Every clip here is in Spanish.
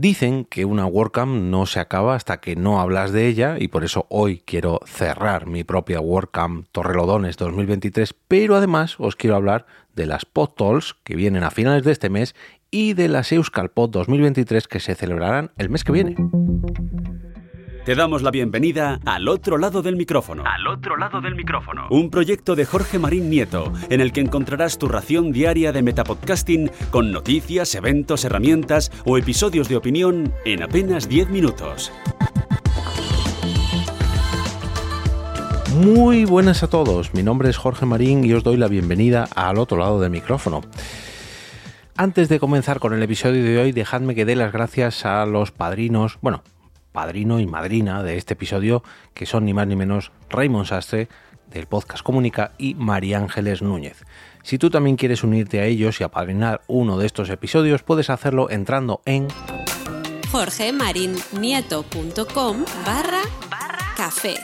Dicen que una WordCamp no se acaba hasta que no hablas de ella y por eso hoy quiero cerrar mi propia WordCamp Torrelodones 2023, pero además os quiero hablar de las PodTalks que vienen a finales de este mes y de las Euskalpod 2023 que se celebrarán el mes que viene. Te damos la bienvenida al otro lado del micrófono. Al otro lado del micrófono. Un proyecto de Jorge Marín Nieto, en el que encontrarás tu ración diaria de metapodcasting con noticias, eventos, herramientas o episodios de opinión en apenas 10 minutos. Muy buenas a todos, mi nombre es Jorge Marín y os doy la bienvenida al otro lado del micrófono. Antes de comenzar con el episodio de hoy, dejadme que dé las gracias a los padrinos, bueno, padrino y madrina de este episodio, que son ni más ni menos Raymond Sastre, del podcast Comunica, y María Ángeles Núñez. Si tú también quieres unirte a ellos y apadrinar uno de estos episodios, puedes hacerlo entrando en jorgemarinieto.com barra café.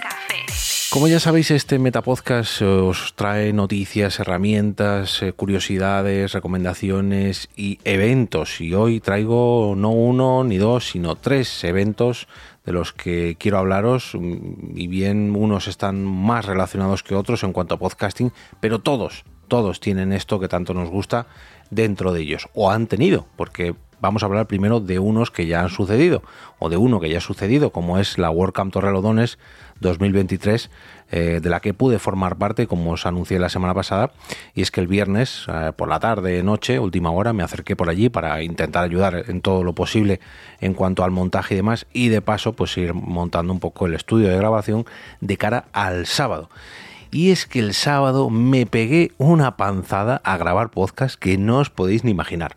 Como ya sabéis, este Metapodcast os trae noticias, herramientas, eh, curiosidades, recomendaciones y eventos. Y hoy traigo no uno ni dos, sino tres eventos de los que quiero hablaros. Y bien, unos están más relacionados que otros en cuanto a podcasting, pero todos, todos tienen esto que tanto nos gusta dentro de ellos. O han tenido, porque vamos a hablar primero de unos que ya han sucedido, o de uno que ya ha sucedido, como es la WordCamp Torrelodones 2023, eh, de la que pude formar parte, como os anuncié la semana pasada, y es que el viernes, eh, por la tarde, noche, última hora, me acerqué por allí para intentar ayudar en todo lo posible en cuanto al montaje y demás, y de paso, pues ir montando un poco el estudio de grabación de cara al sábado. Y es que el sábado me pegué una panzada a grabar podcast que no os podéis ni imaginar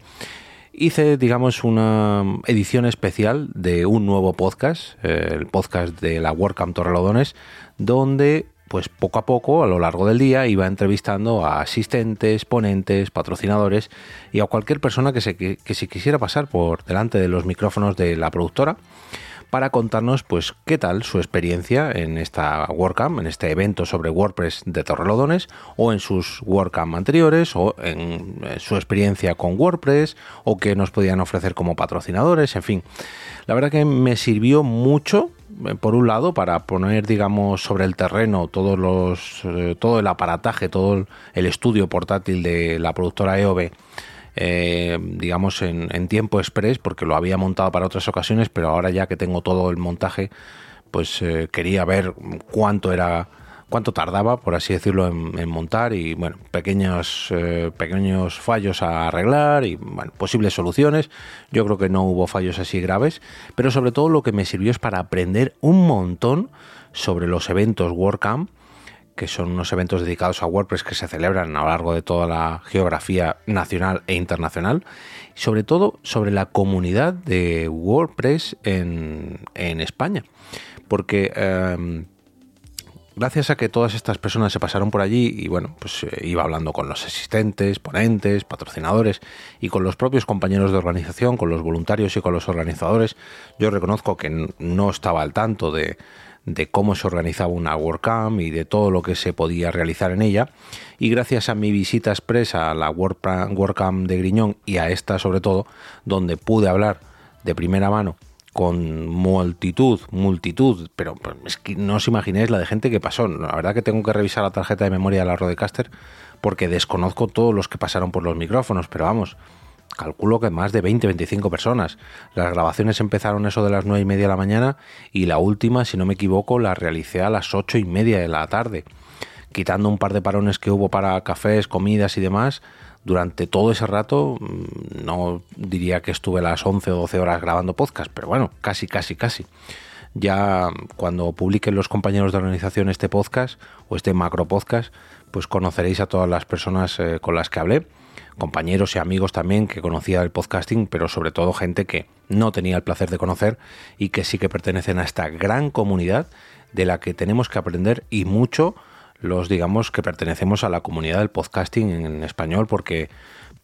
hice, digamos, una edición especial de un nuevo podcast, eh, el podcast de la WordCamp Torrelodones, donde pues poco a poco, a lo largo del día, iba entrevistando a asistentes, ponentes, patrocinadores y a cualquier persona que se, que se quisiera pasar por delante de los micrófonos de la productora para contarnos pues qué tal su experiencia en esta WordCamp, en este evento sobre WordPress de Torrelodones o en sus WordCamp anteriores o en su experiencia con WordPress o qué nos podían ofrecer como patrocinadores, en fin. La verdad que me sirvió mucho eh, por un lado para poner digamos sobre el terreno todos los eh, todo el aparataje todo el estudio portátil de la productora EOB eh, digamos, en, tiempo express, porque lo había montado para otras ocasiones, pero ahora ya que tengo todo el montaje, pues eh, quería ver cuánto era cuánto tardaba, por así decirlo, en, montar y bueno, pequeños, eh, pequeños fallos a arreglar y bueno, posibles soluciones. Yo creo que no hubo fallos así graves, pero sobre todo lo que me sirvió es para aprender un montón sobre los eventos WordCamp que son unos eventos dedicados a WordPress que se celebran a lo largo de toda la geografía nacional e internacional, sobre todo sobre la comunidad de WordPress en, España. Porque em, gracias a que todas estas personas se pasaron por allí y bueno, pues eh, iba hablando con los asistentes, ponentes, patrocinadores y con los propios compañeros de organización, con los voluntarios y con los organizadores, yo reconozco que no estaba al tanto de de cómo se organizaba una WordCamp y de todo lo que se podía realizar en ella. Y gracias a mi visita expresa a la WordCamp de Griñón y a esta sobre todo, donde pude hablar de primera mano con multitud, multitud, pero es que no os imaginéis la de gente que pasó. La verdad que tengo que revisar la tarjeta de memoria de la Rodecaster porque desconozco todos los que pasaron por los micrófonos, pero vamos, calculo que más de 20-25 personas. Las grabaciones empezaron eso de las 9 y media de la mañana y la última, si no me equivoco, la realicé a las 8 y media de la tarde. Quitando un par de parones que hubo para cafés, comidas y demás, durante todo ese rato mm, no diría que estuve las 11 o 12 horas grabando podcast, pero bueno, casi, casi, casi. Ya cuando publiquen los compañeros de organización este podcast o este macro podcast, pues conoceréis a todas las personas eh, con las que hablé compañeros y amigos también que conocía el podcasting, pero sobre todo gente que no tenía el placer de conocer y que sí que pertenecen a esta gran comunidad de la que tenemos que aprender y mucho los digamos que pertenecemos a la comunidad del podcasting en español porque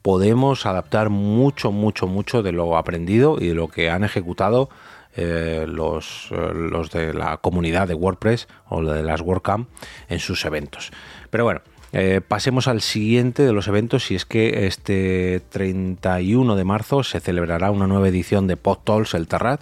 podemos adaptar mucho, mucho, mucho de lo aprendido y de lo que han ejecutado eh, los, los de la comunidad de WordPress o de las WordCamp en sus eventos. Pero bueno, Eh, pasemos al siguiente de los eventos y es que este 31 de marzo se celebrará una nueva edición de PodTalks El Terrat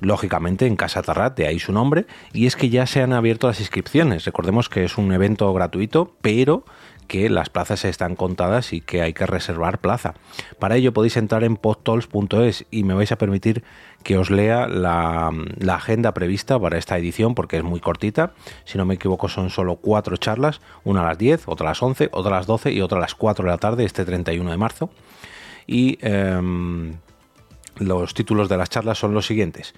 lógicamente en Casa Tarrat, de ahí su nombre, y es que ya se han abierto las inscripciones. Recordemos que es un evento gratuito, pero que las plazas están contadas y que hay que reservar plaza. Para ello podéis entrar en podtols.es y me vais a permitir que os lea la, agenda prevista para esta edición porque es muy cortita. Si no me equivoco son solo cuatro charlas, una a las 10, otra a las 11, otra a las 12 y otra a las 4 de la tarde este 31 de marzo. Y em, los títulos de las charlas son los siguientes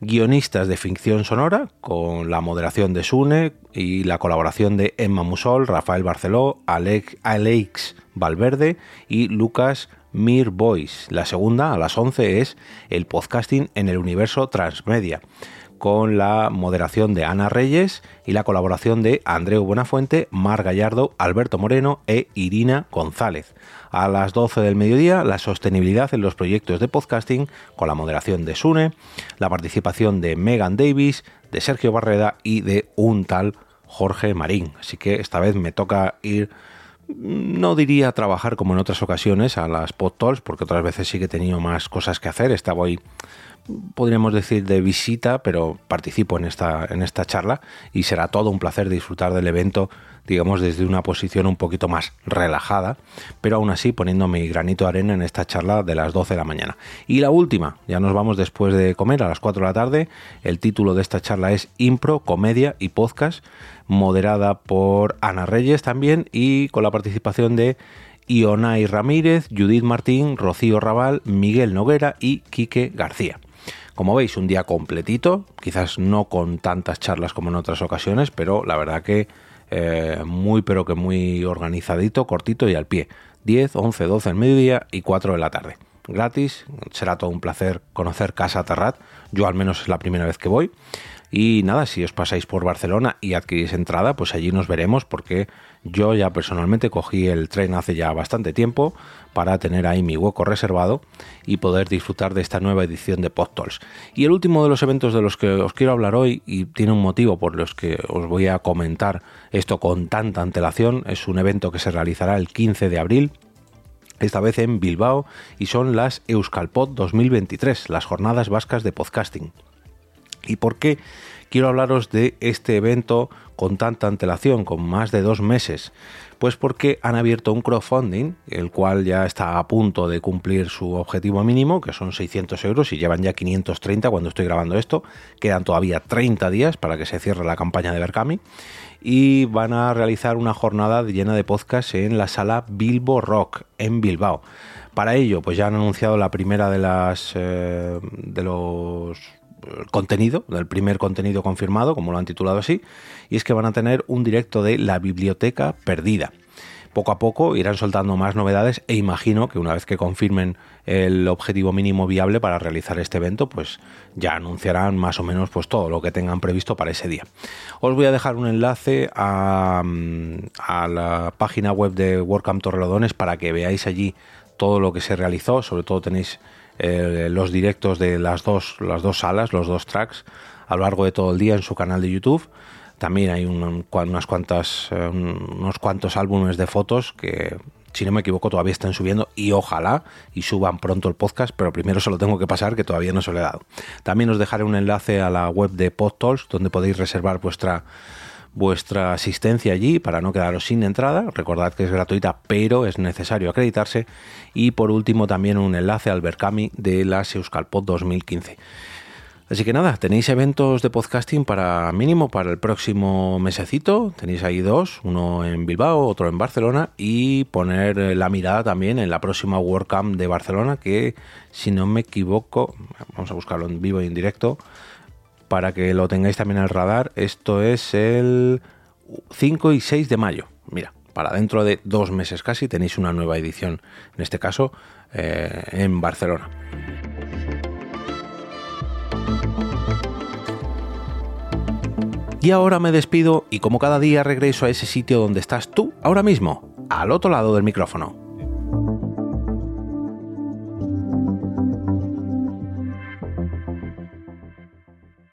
guionistas de ficción sonora, con la moderación de Sune y la colaboración de Emma Musol, Rafael Barceló, Alex Valverde y Lucas Mir Boys. La segunda, a las 11, es el podcasting en el universo transmedia con la moderación de Ana Reyes y la colaboración de Andreu Buenafuente, Mar Gallardo, Alberto Moreno e Irina González. A las 12 del mediodía, la sostenibilidad en los proyectos de podcasting con la moderación de Sune, la participación de Megan Davis, de Sergio Barreda y de un tal Jorge Marín. Así que esta vez me toca ir no diría trabajar como en otras ocasiones a las podtalks, porque otras veces sí que he tenido más cosas que hacer. Estaba hoy podríamos decir, de visita, pero participo en esta, en esta charla y será todo un placer disfrutar del evento, digamos, desde una posición un poquito más relajada, pero aún así poniendo mi granito de arena en esta charla de las 12 de la mañana. Y la última, ya nos vamos después de comer a las 4 de la tarde, el título de esta charla es Impro, Comedia y Podcast, moderada por Ana Reyes también y con la participación de Ionay Ramírez, Judith Martín, Rocío Raval, Miguel Noguera y Quique García. Como veis, un día completito, quizás no con tantas charlas como en otras ocasiones, pero la verdad que eh, muy pero que muy organizadito, cortito y al pie. 10, 11, 12 en mediodía y 4 de la tarde. Gratis, será todo un placer conocer Casa Terrat, yo al menos es la primera vez que voy. Y nada, si os pasáis por Barcelona y adquirís entrada, pues allí nos veremos porque yo ya personalmente cogí el tren hace ya bastante tiempo para tener ahí mi hueco reservado y poder disfrutar de esta nueva edición de PodTalks. Y el último de los eventos de los que os quiero hablar hoy, y tiene un motivo por los que os voy a comentar esto con tanta antelación, es un evento que se realizará el 15 de abril esta vez en Bilbao, y son las Euskalpod 2023, las jornadas vascas de podcasting. ¿Y por qué quiero hablaros de este evento con tanta antelación, con más de dos meses? Pues porque han abierto un crowdfunding, el cual ya está a punto de cumplir su objetivo mínimo, que son 600 euros, y llevan ya 530 cuando estoy grabando esto. Quedan todavía 30 días para que se cierre la campaña de Berkami. Y van a realizar una jornada llena de podcast en la sala Bilbo Rock, en Bilbao. Para ello, pues ya han anunciado la primera de las eh, de los contenido, del primer contenido confirmado, como lo han titulado así, y es que van a tener un directo de la biblioteca perdida. Poco a poco irán soltando más novedades e imagino que una vez que confirmen el objetivo mínimo viable para realizar este evento, pues ya anunciarán más o menos pues todo lo que tengan previsto para ese día. Os voy a dejar un enlace a, a la página web de WordCamp Torrelodones para que veáis allí todo lo que se realizó, sobre todo tenéis eh, los directos de las dos, las dos salas, los dos tracks, a lo largo de todo el día en su canal de YouTube. También hay unas cuantas, eh, unos cuantos álbumes de fotos que, si no me equivoco, todavía están subiendo y ojalá y suban pronto el podcast, pero primero se lo tengo que pasar que todavía no se lo he dado. También os dejaré un enlace a la web de PodTalks donde podéis reservar vuestra vuestra asistencia allí para no quedaros sin entrada. Recordad que es gratuita, pero es necesario acreditarse. Y por último, también un enlace al Berkami de la Euskalpod 2015. Así que nada, tenéis eventos de podcasting para mínimo para el próximo mesecito. Tenéis ahí dos, uno en Bilbao, otro en Barcelona y poner la mirada también en la próxima WordCamp de Barcelona que si no me equivoco, vamos a buscarlo en vivo y en directo, para que lo tengáis también al radar, esto es el 5 y 6 de mayo. Mira, para dentro de dos meses casi tenéis una nueva edición, en este caso eh, en Barcelona. Y ahora me despido y como cada día regreso a ese sitio donde estás tú ahora mismo, al otro lado del micrófono.